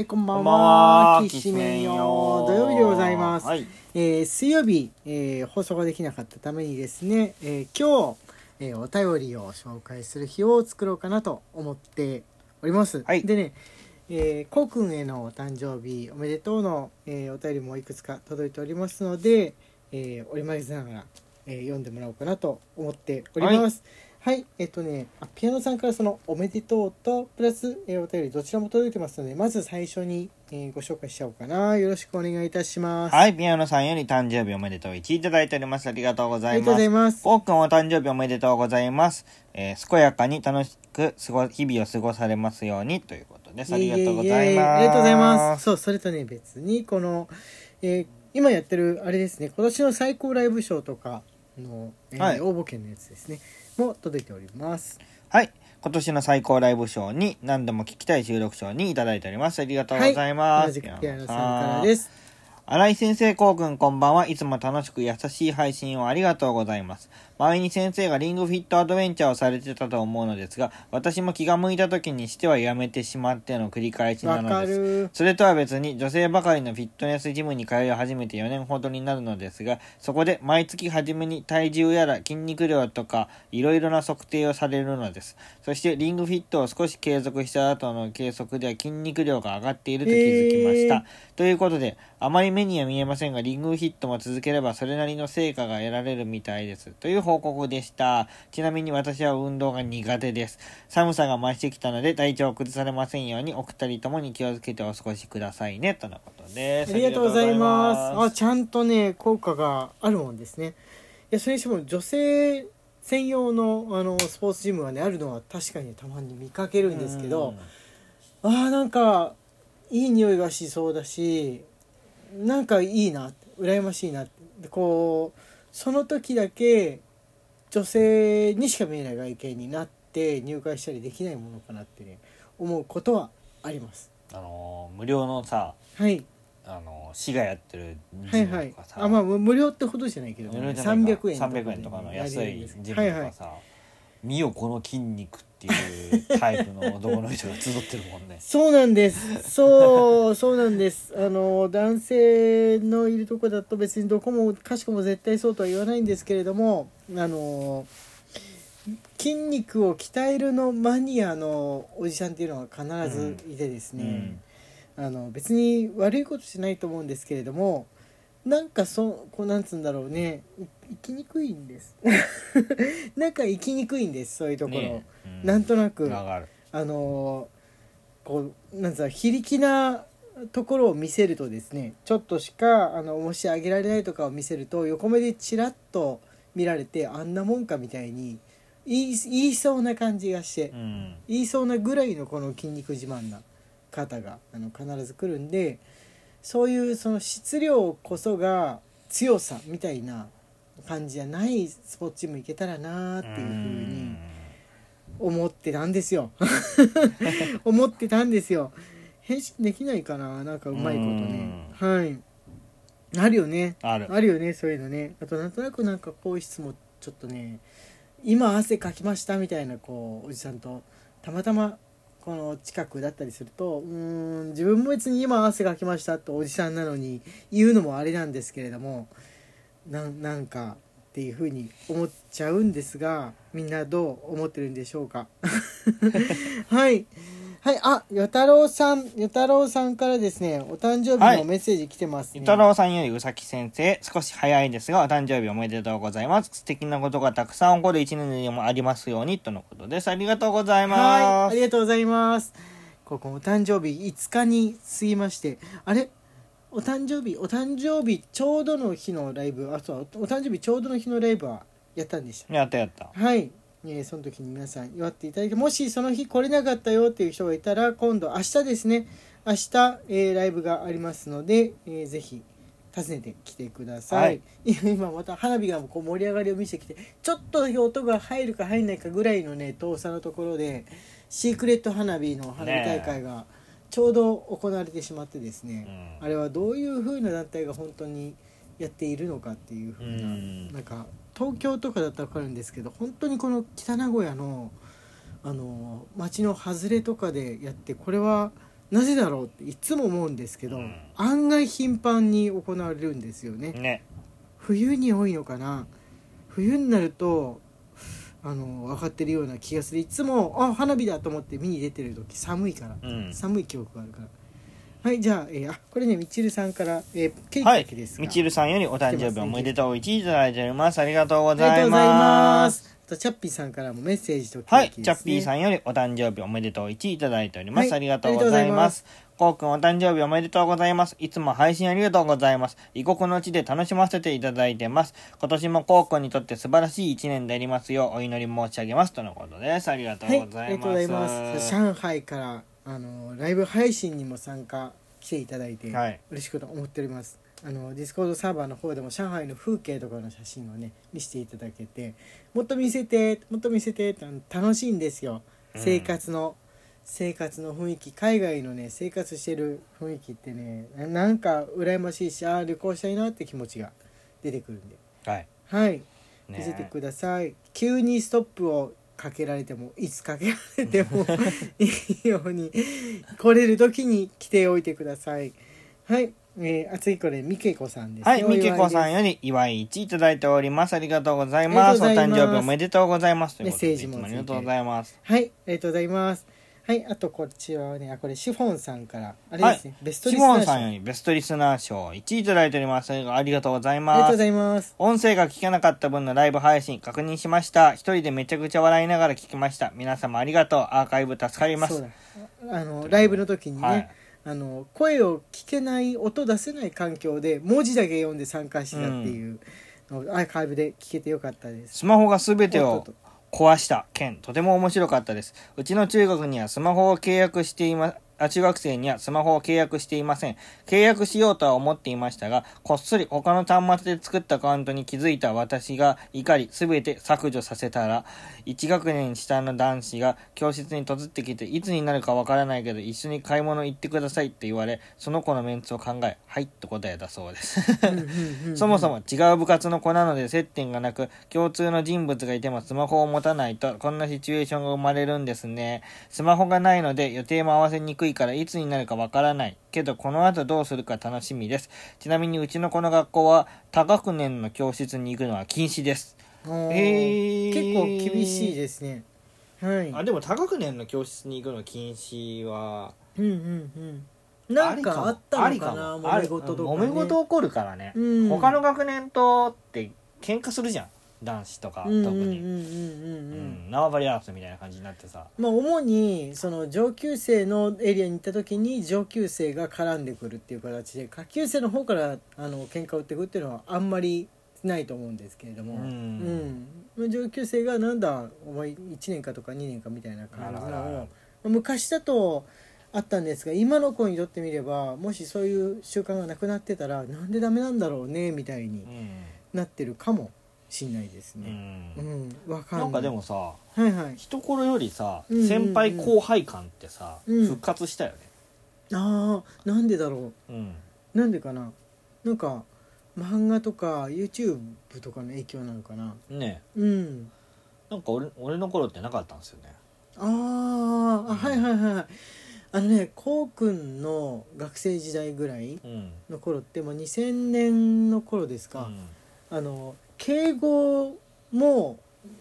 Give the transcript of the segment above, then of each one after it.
はい、こんばんは。は。きしめんよ。土曜日でございます。はい。えー水曜日、えー放送ができなかったためにですね、えー今日、えーお便りを紹介する日を作ろうかなと思っております。はいでね、えー、こうくんへのお誕生日おめでとうの、えーお便りもいくつか届いておりますので、えー折り交ぜながら、えー読んでもらおうかなと思っております。はい、えっとねあピアノさんからその「おめでとう」とプラス、えーお便りどちらも届いてますのでまず最初に、えーご紹介しちゃおうかなよろしくお願いいたします。はい。ピアノさんより誕生日おめでとう1いただいております。ありがとうございありがとうごます。ざいます。こうくんお誕生日おめでとうございます。えー、健やかに楽しく過ご、日々を過ごされますようにということです。ありがとうございます。ありがとうございます。そう、それとね、別に、この、えー今やってる、あれですね、今年の最高ライブショーとかの、えーはい応募券のやつですね、も届いております。はい。今年の最高ライブショーに何度も聞きたい収録賞にいただいております。ありがとうございます。同じくピアノさんからです。新井先生、こうくん、こんばんは。いつも楽しく優しい配信をありがとうございます。前に先生がリングフィットアドベンチャーをされてたと思うのですが、私も気が向いた時にしてはやめてしまっての繰り返しなのです。る。それとは別に女性ばかりのフィットネスジムに通い始めて4年ほどになるのですが、そこで毎月初めに体重やら筋肉量とかいろいろな測定をされるのです。そしてリングフィットを少し継続した後の計測では筋肉量が上がっていると気づきました。へーということで、あまり目には見えませんが、リングフィットも続ければそれなりの成果が得られるみたいです。という報告でした。ちなみに私は運動が苦手です。寒さが増してきたので体調を崩されませんようにお二人ともに気をつけてお過ごしくださいね。とのことです。ありがとうございます。あ、あちゃんとね、効果があるもんですね。いや、それにしても女性専用のあのスポーツジムがね、あるのは確かにたまに見かけるんですけど、あーなんかいい匂いがしそうだしなんかいいな羨ましいなでこうその時だけ女性にしか見えない外見になって入会したりできないものかなってね思うことはあります。あのー無料のさ、はい。あのー市がやってるはいはい。ジムとかさ、あまあ無無料ってほどじゃないけど、無料じゃないか。300円とかで300円とかの安いジムとはいはい。かさ、見よこの筋肉っていうタイプの男の人が集ってるもんね。そうなんです。そう、そうなんです。あの、男性のいるとこだと別にどこもかしこも絶対そうとは言わないんですけれども、あの、筋肉を鍛えるのマニアのおじさんっていうのは必ずいてですね、あの、別に悪いことじゃないと思うんですけれども、なんかそこうなんつうんだろうねい生きにくいんです。なんか生きにくいんですそういうところ、ねうん。なんとなく。あのーこうなんつうの非力なところを見せるとですねちょっとしかあの重し上げられないとかを見せると横目でチラッと見られてあんなもんかみたいに言い言いそうな感じがしてうん。言いそうなぐらいのこの筋肉自慢な方があの必ず来るんでそういうその質量こそが強さみたいな感じじゃないスポーツチーム行けたらなーっていうふうに思ってたんですよ。思ってたんですよ。返信できないかななんかうまいことね。はい。あるよね。ある。あるよねそういうのね。あとなんとなくなんか更衣室もちょっとね今汗かきましたみたいなこうおじさんとたまたまこの近くだったりするとうーん自分も別に今汗かきましたとおじさんなのに言うのもあれなんですけれどもなんなんかっていうふうに思っちゃうんですがみんなどう思ってるんでしょうか？はいはいあ与太郎さん与太郎さんからですねお誕生日のメッセージ来てますね、伊太郎さんよりうさき先生、少し早いですが、お誕生日おめでとうございます。素敵なことがたくさん起こる一年でもありますように、とのことです。ありがとうございはい、ます。ありがとうございます。ここお誕生日5日に過ぎまして、あれ？お誕生日、お誕生日ちょうどの日のライブ、あ、そう、お誕生日ちょうどの日のライブはやったんでした。やったやった。はい。えーその時に皆さん祝っていただいて、もしその日来れなかったよっていう人がいたら、今度明日ですね、明日、えーライブがありますので、えーぜひ訪ねてきてください、はい 今また花火がこう盛り上がりを見せてきてちょっと音が入るか入んないかぐらいのね遠さのところでシークレット花火の花火大会がちょうど行われてしまってですねうん。あれはどういう風な団体が本当にやっているのかっていう風な、うん。なんか東京とかだったら分かるんですけど本当にこの北名古屋のあの街の外れとかでやってこれはなぜだろうっていつも思うんですけど、うん。案外頻繁に行われるんですよね。ね。冬に多いのかな。冬になるとあの分かってるような気がする。いつもあ花火だと思って見に出てる時寒いから、うん。寒い記憶があるから。はいじゃあ,、えーあこれねみちるさんから、えーケーキはいだけですが、みちるさんよりお誕生日おめでとう1いただいております。ありがとうごありがざいとうございまます。すあとチャッピーさんからもメッセージとケはい、です、ね。チャッピーさんよりお誕生日おめでとう1いただいております、はいありがとうございますこうくんお誕生日おめでとうございます。いつも配信ありがとうございます。異国の地で楽しませていただいてます。今年もこうくんにとって素晴らしい一年でありますようお祈り申し上げますとのことです。ありがとうはい、ございありがとうございまますす。上海からあのライブ配信にも参加来ていただいて、はい。嬉しく思っております。あの Discord サーバーの方でも上海の風景とかの写真をね見せていただけて、もっと見せて、もっと見せて楽しいんですよ。うん。生活の、生活の雰囲気、海外のね生活してる雰囲気ってね、ななんか羨ましいし、ああ旅行したいなって気持ちが出てくるんで、はい。はい。見ねせてください、急にストップをかけられてもいつかけられても いいように来れる時に来ておいてください。はい、えー、あ次これみけこさんですはい、みけこさんよより祝い1いただいております。ありがとうございます。お誕生日おめでとうございます。メッセージもいつもありがとうございます。はい。ありがとうございますはいあとこっちはねあこれシフォンさんからあれですね、ベストシリスナーンさんよりベストリスナー賞1いただいております。ありがとうございますありがとうござ。います音声が聞けなかった分のライブ配信確認しました。一人でめちゃくちゃ笑いながら聞きました。皆様ありがとう。アーカイブ助かります。そうだあのライブの時にね、はいあの声を聞けない音出せない環境で文字だけ読んで参加してたっていうのをアーカイブで聞けてよかったですスマホが全てをおっとっと壊した件、とても面白かったです。うちの中学にはスマホを契約していま、中学生にはスマホを契約していません。契約しようとは思っていましたが、こっそり他の端末で作ったアカウントに気づいた私が怒り、すべて削除させたら、1学年下の男子が教室に突ってきて、いつになるかわからないけど、一緒に買い物行ってくださいって言われ、その子のメンツを考え、はいって答えたそうです。そもそも違う部活の子なので接点がなく、共通の人物がいてもスマホを持たないと、こんなシチュエーションが生まれるんですね。スマホがないので予定も合わせにくいからいつになるかわからない。けどこの後どうするか楽しみです。ちなみにうちのこの学校は多学年の教室に行くのは禁止です。おーへー結構厳しいですねはいあ、でも多学年の教室に行くの禁止は、うんうんうんなんかあったのかな揉め事とか、ね、揉め事起こるからね。うん他の学年とって喧嘩するじゃん。男子とか特うんうんうんうん。に。縄張り争いみたいな感じになってさ。まあ主にその上級生のエリアに行った時に上級生が絡んでくるっていう形で下級生の方からあの喧嘩を売っていくっていうのはあんまりないと思うんですけれども、うん。うん。上級生がなんだお前1年かとか2年かみたいな感じの昔だとあったんですが今の子にとってみればもしそういう習慣がなくなってたらなんでダメなんだろうねみたいにうん。なってるかもしんないですうね。ん。うん、わかんな。ないんかでもさはいはい。一頃よりさうんうんうん。先輩後輩感ってさうん。復活したよね。ああなんでだろう。うん。なんでかな。なんか漫画とか YouTube とかの影響なのかな。ね。うん。なんか俺俺の頃ってなかったんですよね。あーあはいはいはいあのねこうくんの学生時代ぐらいうん。の頃ってもう2000年の頃ですか、あの敬語も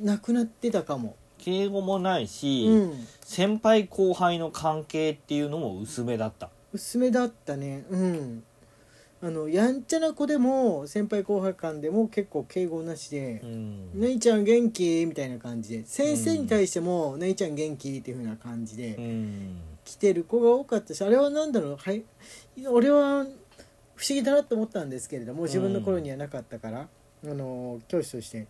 なくなってたかも、敬語もないし、うん、先輩後輩の関係っていうのも薄めだった。薄めだったね。うん。あのやんちゃな子でも先輩後輩間でも結構敬語なしでうん「姉ちゃん元気?」みたいな感じで。先生に対しても「姉ちゃん元気?」っていう風な感じでうん。来てる子が多かったしあれは何だろうはい俺は不思議だなと思ったんですけれども自分の頃にはなかったから、あの教師として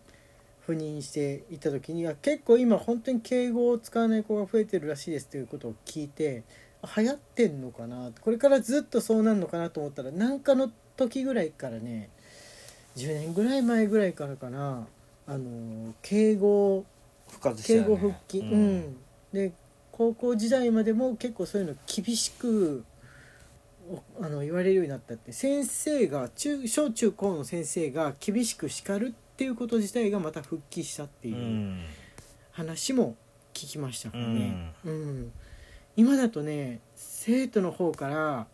赴任していた時には結構今本当に敬語を使わない子が増えてるらしいですということを聞いてあ流行ってんのかな？これからずっとそうなるのかなと思ったら何かの時ぐらいからね10年ぐらい前ぐらいからかなあの敬語敬語復帰、うん。で高校時代までも結構そういうの厳しくおあの言われるようになったって先生が中小中高の先生が厳しく叱るっていうこと自体がまた復帰したってういうん話も聞きましたからね。うん。今だとね生徒の方から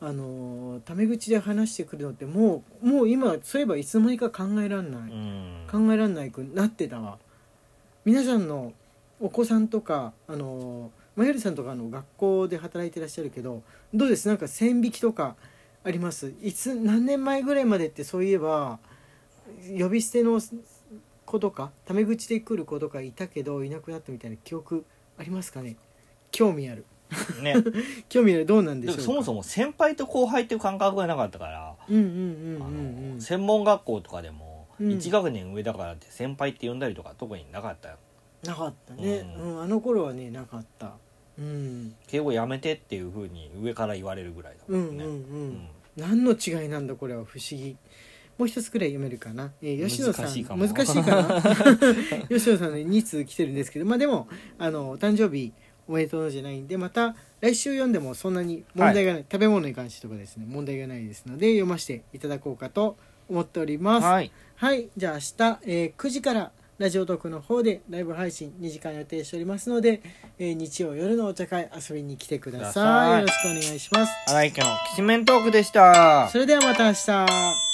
あのタメ口で話してくるのってもうもう今そういえばいつの間にか考えらんない、うん。考えらんないくなってたわ。皆さんのお子さんとかあのマヤルさんとかあの学校で働いてらっしゃるけどどうです？なんか線引きとかあります？いつ何年前ぐらいまでってそういえば呼び捨ての子とかタメ口で来る子とかいたけどいなくなったみたいな記憶ありますかね？興味ある。ね。興味ある。どうなんでしょうそもそも先輩と後輩っていう感覚がなかったから、専門学校とかでもうん。1学年上だからって先輩って呼んだりとか特になかったよ。なかったね、ううんあの頃はねなかったうん。敬語やめてっていうふうに上から言われるぐらいだもんね、うんうんうん。何の違いなんだこれは不思議。もう一つくらい読めるかな、えー吉野さん難しいかな？吉野さんね2通来てるんですけど。まあでもあのお誕生日おめでとうじゃないんでまた来週読んでもそんなに問題がない、食べ物に関してとかですね。問題がないですので読ませていただこうかと思っております。はい。はい、じゃあ明日、えー9時からラジオトークの方でライブ配信2時間予定しておりますので、えー日曜夜のお茶会遊びに来てください。よろしくお願いします。荒井家のきしめんトークでしたそれではまた明日。